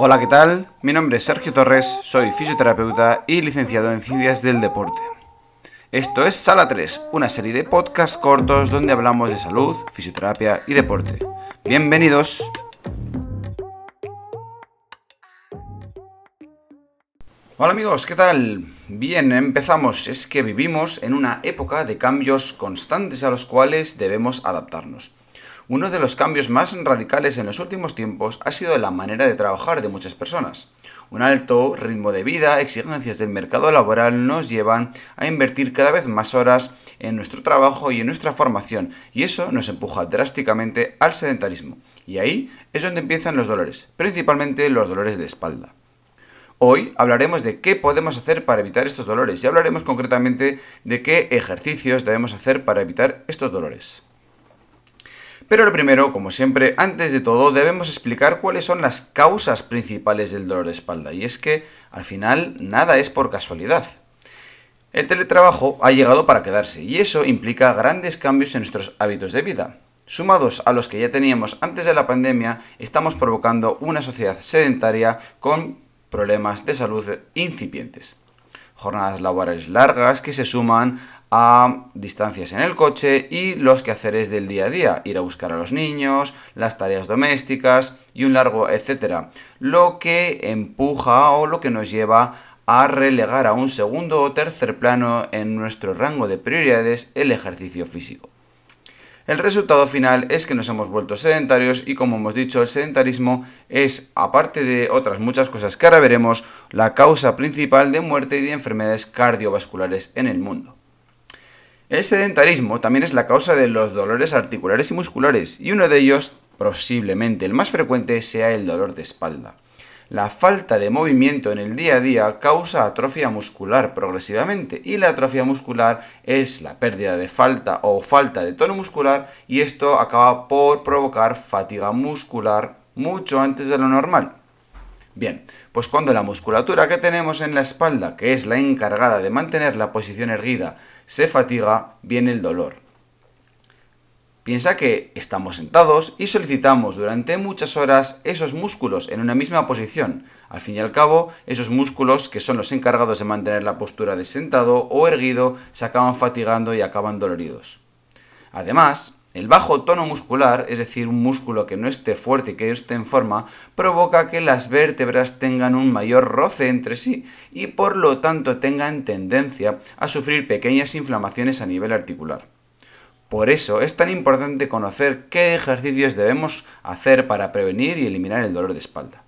Hola, ¿qué tal? Mi nombre es Sergio Torres, soy fisioterapeuta y licenciado en Ciencias del Deporte. Esto es Sala 3, una serie de podcasts cortos donde hablamos de salud, fisioterapia y deporte. Bienvenidos. Hola amigos, ¿qué tal? Bien, empezamos. Es que vivimos en una época de cambios constantes a los cuales debemos adaptarnos. Uno de los cambios más radicales en los últimos tiempos ha sido la manera de trabajar de muchas personas. Un alto ritmo de vida, exigencias del mercado laboral nos llevan a invertir cada vez más horas en nuestro trabajo y en nuestra formación, y eso nos empuja drásticamente al sedentarismo. Y ahí es donde empiezan los dolores, principalmente los dolores de espalda. Hoy hablaremos de qué podemos hacer para evitar estos dolores y hablaremos concretamente de qué ejercicios debemos hacer para evitar estos dolores. Pero lo primero, como siempre, antes de todo, debemos explicar cuáles son las causas principales del dolor de espalda. Y es que, al final, nada es por casualidad. El teletrabajo ha llegado para quedarse y eso implica grandes cambios en nuestros hábitos de vida. Sumados a los que ya teníamos antes de la pandemia, estamos provocando una sociedad sedentaria con problemas de salud incipientes. Jornadas laborales largas que se suman a distancias en el coche y los quehaceres del día a día, ir a buscar a los niños, las tareas domésticas y un largo etcétera, lo que empuja o lo que nos lleva a relegar a un segundo o tercer plano en nuestro rango de prioridades el ejercicio físico. El resultado final es que nos hemos vuelto sedentarios y como hemos dicho, el sedentarismo es, aparte de otras muchas cosas que ahora veremos, la causa principal de muerte y de enfermedades cardiovasculares en el mundo. El sedentarismo también es la causa de los dolores articulares y musculares, y uno de ellos, posiblemente el más frecuente, sea el dolor de espalda. La falta de movimiento en el día a día causa atrofia muscular progresivamente y la atrofia muscular es la pérdida de falta o falta de tono muscular y esto acaba por provocar fatiga muscular mucho antes de lo normal. Bien, pues cuando la musculatura que tenemos en la espalda, que es la encargada de mantener la posición erguida, se fatiga, viene el dolor. Piensa que estamos sentados y solicitamos durante muchas horas esos músculos en una misma posición. Al fin y al cabo, esos músculos que son los encargados de mantener la postura de sentado o erguido se acaban fatigando y acaban doloridos. Además, el bajo tono muscular, es decir, un músculo que no esté fuerte y que esté en forma, provoca que las vértebras tengan un mayor roce entre sí y por lo tanto tengan tendencia a sufrir pequeñas inflamaciones a nivel articular. Por eso es tan importante conocer qué ejercicios debemos hacer para prevenir y eliminar el dolor de espalda.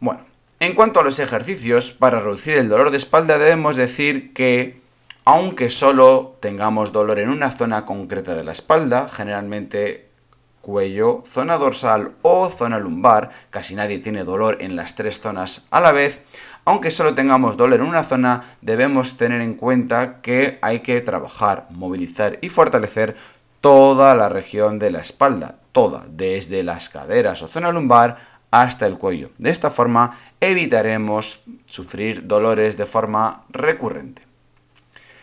Bueno, en cuanto a los ejercicios, para reducir el dolor de espalda debemos decir que aunque solo tengamos dolor en una zona concreta de la espalda, generalmente cuello, zona dorsal o zona lumbar, casi nadie tiene dolor en las tres zonas a la vez, aunque solo tengamos dolor en una zona, debemos tener en cuenta que hay que trabajar, movilizar y fortalecer toda la región de la espalda, toda, desde las caderas o zona lumbar hasta el cuello. De esta forma evitaremos sufrir dolores de forma recurrente.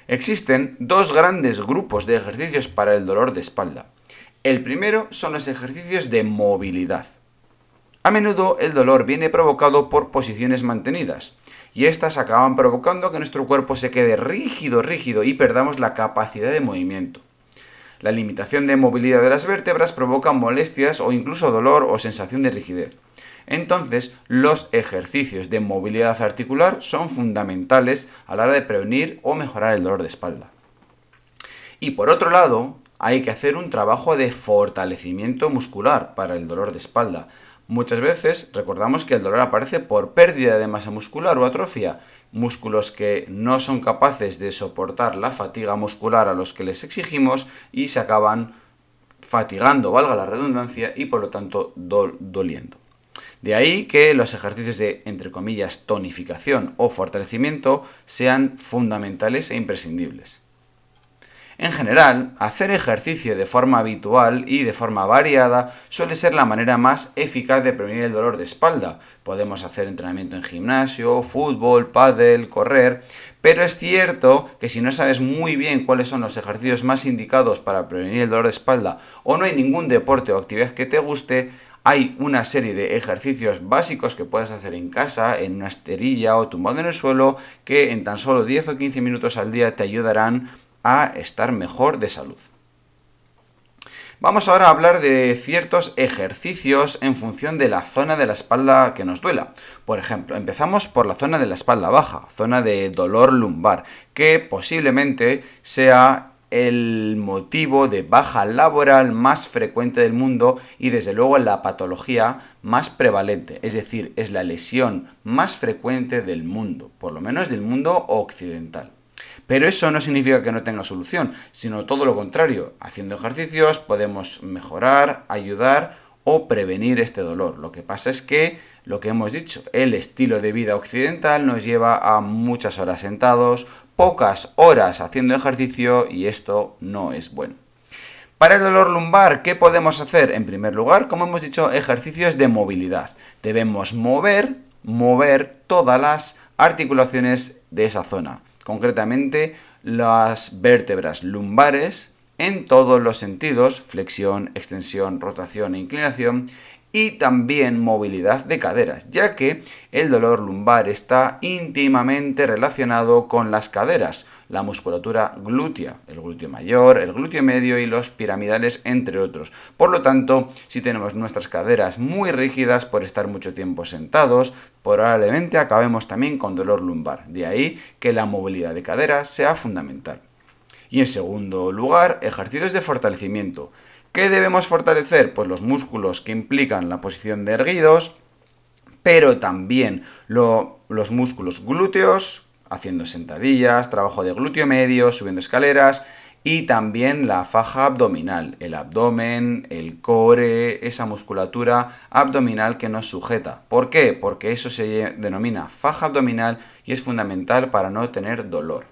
Existen dos grandes grupos de ejercicios para el dolor de espalda. El primero son los ejercicios de movilidad. A menudo el dolor viene provocado por posiciones mantenidas, y estas acaban provocando que nuestro cuerpo se quede rígido, rígido y perdamos la capacidad de movimiento. La limitación de movilidad de las vértebras provoca molestias o incluso dolor o sensación de rigidez. Entonces, los ejercicios de movilidad articular son fundamentales a la hora de prevenir o mejorar el dolor de espalda. Y por otro lado, hay que hacer un trabajo de fortalecimiento muscular para el dolor de espalda. Muchas veces recordamos que el dolor aparece por pérdida de masa muscular o atrofia, músculos que no son capaces de soportar la fatiga muscular a los que les exigimos y se acaban fatigando, valga la redundancia, y por lo tanto doliendo. De ahí que los ejercicios de, entre comillas, tonificación o fortalecimiento sean fundamentales e imprescindibles. En general, hacer ejercicio de forma habitual y de forma variada suele ser la manera más eficaz de prevenir el dolor de espalda. Podemos hacer entrenamiento en gimnasio, fútbol, pádel, correr, pero es cierto que si no sabes muy bien cuáles son los ejercicios más indicados para prevenir el dolor de espalda o no hay ningún deporte o actividad que te guste, Hay una serie de ejercicios básicos que puedes hacer en casa, en una esterilla o tumbado en el suelo, que en tan solo 10 o 15 minutos al día te ayudarán a estar mejor de salud. Vamos ahora a hablar de ciertos ejercicios en función de la zona de la espalda que nos duela. Por ejemplo, empezamos por la zona de la espalda baja, zona de dolor lumbar, que posiblemente sea el motivo de baja laboral más frecuente del mundo y desde luego la patología más prevalente, es decir, es la lesión más frecuente del mundo, por lo menos del mundo occidental. Pero eso no significa que no tenga solución, sino todo lo contrario. Haciendo ejercicios podemos mejorar, ayudar o prevenir este dolor. Lo que pasa es que, lo que hemos dicho, el estilo de vida occidental nos lleva a muchas horas sentados, pocas horas haciendo ejercicio y esto no es bueno. Para el dolor lumbar, ¿qué podemos hacer? En primer lugar, como hemos dicho, ejercicios de movilidad. Debemos mover, mover todas las articulaciones de esa zona concretamente las vértebras lumbares en todos los sentidos, flexión, extensión, rotación e inclinación, y también movilidad de caderas, ya que el dolor lumbar está íntimamente relacionado con las caderas, la musculatura glútea, el glúteo mayor, el glúteo medio y los piramidales, entre otros. Por lo tanto, si tenemos nuestras caderas muy rígidas por estar mucho tiempo sentados, probablemente acabemos también con dolor lumbar. De ahí que la movilidad de caderas sea fundamental. Y en segundo lugar, ejercicios de fortalecimiento. ¿Qué debemos fortalecer? Pues los músculos que implican la posición de erguidos, pero también los músculos glúteos, haciendo sentadillas, trabajo de glúteo medio, subiendo escaleras, y también la faja abdominal, el abdomen, el core, esa musculatura abdominal que nos sujeta. ¿Por qué? Porque eso se denomina faja abdominal y es fundamental para no tener dolor.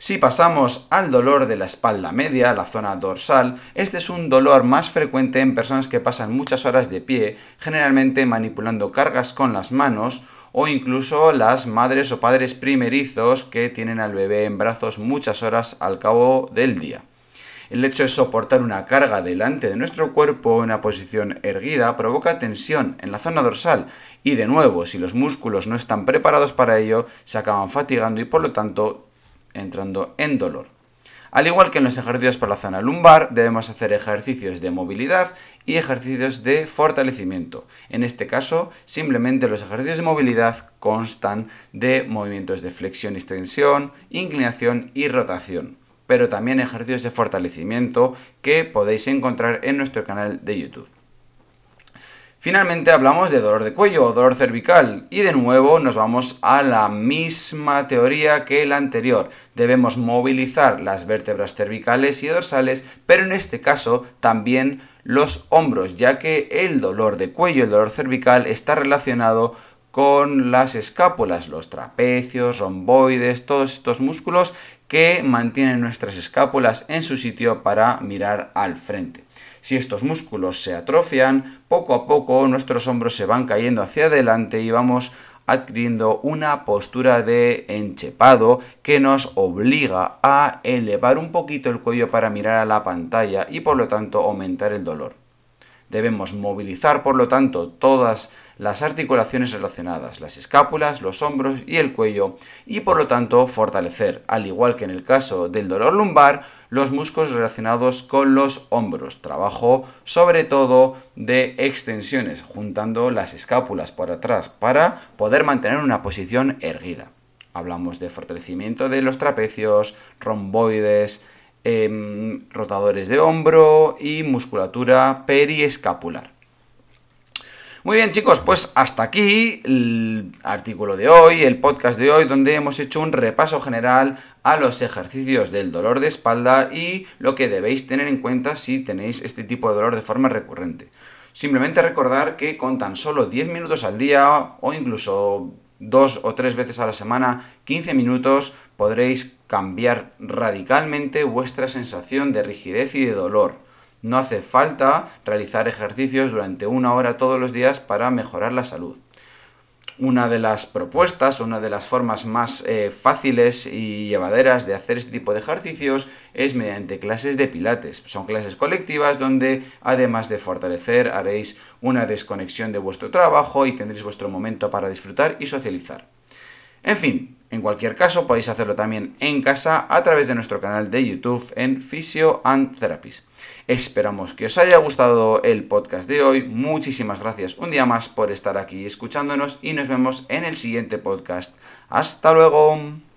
Si pasamos al dolor de la espalda media, la zona dorsal, este es un dolor más frecuente en personas que pasan muchas horas de pie, generalmente manipulando cargas con las manos, o incluso las madres o padres primerizos que tienen al bebé en brazos muchas horas al cabo del día. El hecho de soportar una carga delante de nuestro cuerpo en una posición erguida provoca tensión en la zona dorsal y de nuevo, si los músculos no están preparados para ello, se acaban fatigando y por lo tanto entrando en dolor. Al igual que en los ejercicios para la zona lumbar, debemos hacer ejercicios de movilidad y ejercicios de fortalecimiento. En este caso, simplemente los ejercicios de movilidad constan de movimientos de flexión y extensión, inclinación y rotación, pero también ejercicios de fortalecimiento que podéis encontrar en nuestro canal de YouTube. Finalmente hablamos de dolor de cuello o dolor cervical y de nuevo nos vamos a la misma teoría que la anterior. Debemos movilizar las vértebras cervicales y dorsales, pero en este caso también los hombros, ya que el dolor de cuello, el dolor cervical está relacionado con las escápulas, los trapecios, romboides, todos estos músculos que mantienen nuestras escápulas en su sitio para mirar al frente. Si estos músculos se atrofian, poco a poco nuestros hombros se van cayendo hacia adelante y vamos adquiriendo una postura de enchepado que nos obliga a elevar un poquito el cuello para mirar a la pantalla y por lo tanto aumentar el dolor. Debemos movilizar, por lo tanto, todas las articulaciones relacionadas, las escápulas, los hombros y el cuello, y por lo tanto fortalecer, al igual que en el caso del dolor lumbar, los músculos relacionados con los hombros. Trabajo sobre todo de extensiones, juntando las escápulas por atrás para poder mantener una posición erguida. Hablamos de fortalecimiento de los trapecios, romboides, Em, rotadores de hombro y musculatura periescapular. Muy bien chicos, pues hasta aquí el artículo de hoy, el podcast de hoy, donde hemos hecho un repaso general a los ejercicios del dolor de espalda y lo que debéis tener en cuenta si tenéis este tipo de dolor de forma recurrente. Simplemente recordar que con tan solo 10 minutos al día o incluso dos o tres veces a la semana, 15 minutos, podréis cambiar radicalmente vuestra sensación de rigidez y de dolor. No hace falta realizar ejercicios durante una hora todos los días para mejorar la salud. Una de las propuestas, una de las formas más eh, fáciles y llevaderas de hacer este tipo de ejercicios es mediante clases de pilates. Son clases colectivas donde además de fortalecer haréis una desconexión de vuestro trabajo y tendréis vuestro momento para disfrutar y socializar. En fin, en cualquier caso podéis hacerlo también en casa a través de nuestro canal de YouTube en Physio and Therapies. Esperamos que os haya gustado el podcast de hoy. Muchísimas gracias un día más por estar aquí escuchándonos y nos vemos en el siguiente podcast. Hasta luego.